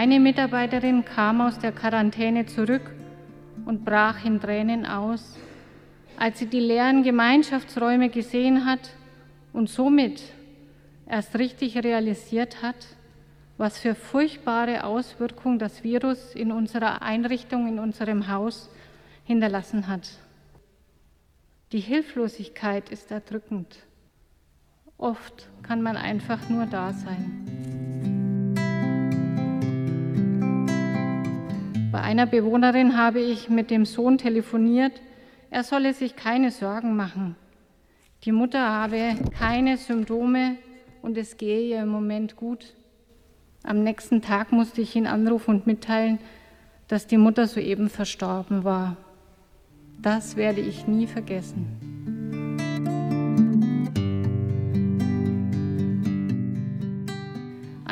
Eine Mitarbeiterin kam aus der Quarantäne zurück und brach in Tränen aus, als sie die leeren Gemeinschaftsräume gesehen hat und somit erst richtig realisiert hat, was für furchtbare Auswirkungen das Virus in unserer Einrichtung, in unserem Haus hinterlassen hat. Die Hilflosigkeit ist erdrückend. Oft kann man einfach nur da sein. Bei einer Bewohnerin habe ich mit dem Sohn telefoniert, er solle sich keine Sorgen machen. Die Mutter habe keine Symptome und es gehe ihr im Moment gut. Am nächsten Tag musste ich ihn anrufen und mitteilen, dass die Mutter soeben verstorben war. Das werde ich nie vergessen.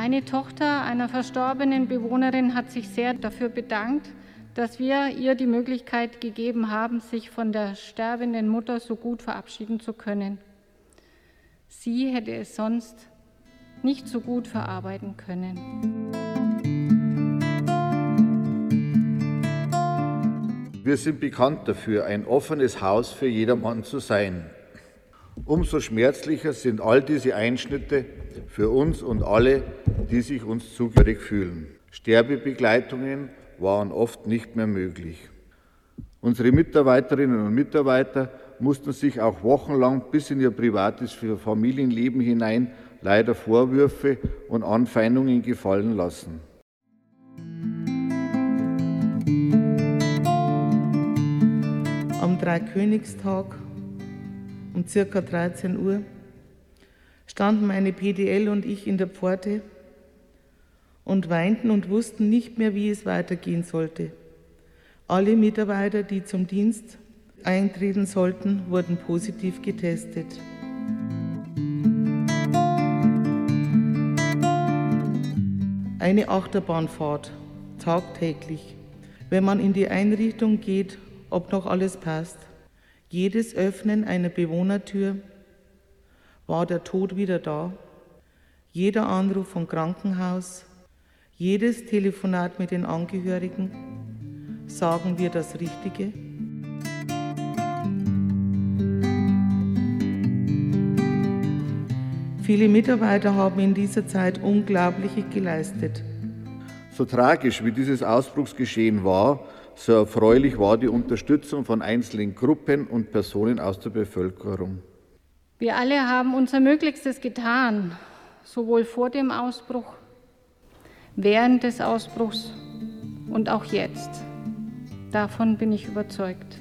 Eine Tochter einer verstorbenen Bewohnerin hat sich sehr dafür bedankt, dass wir ihr die Möglichkeit gegeben haben, sich von der sterbenden Mutter so gut verabschieden zu können. Sie hätte es sonst nicht so gut verarbeiten können. Wir sind bekannt dafür, ein offenes Haus für jedermann zu sein. Umso schmerzlicher sind all diese Einschnitte für uns und alle, die sich uns zugehörig fühlen. Sterbebegleitungen waren oft nicht mehr möglich. Unsere Mitarbeiterinnen und Mitarbeiter mussten sich auch wochenlang bis in ihr privates Familienleben hinein leider Vorwürfe und Anfeindungen gefallen lassen. Am Dreikönigstag um circa 13 Uhr standen meine PDL und ich in der Pforte und weinten und wussten nicht mehr, wie es weitergehen sollte. Alle Mitarbeiter, die zum Dienst eintreten sollten, wurden positiv getestet. Eine Achterbahnfahrt, tagtäglich. Wenn man in die Einrichtung geht, ob noch alles passt. Jedes Öffnen einer Bewohnertür war der Tod wieder da. Jeder Anruf vom Krankenhaus, jedes Telefonat mit den Angehörigen, sagen wir das Richtige? Viele Mitarbeiter haben in dieser Zeit Unglaubliches geleistet. So tragisch wie dieses Ausbruchsgeschehen war, so erfreulich war die Unterstützung von einzelnen Gruppen und Personen aus der Bevölkerung. Wir alle haben unser Möglichstes getan, sowohl vor dem Ausbruch, während des Ausbruchs und auch jetzt. Davon bin ich überzeugt.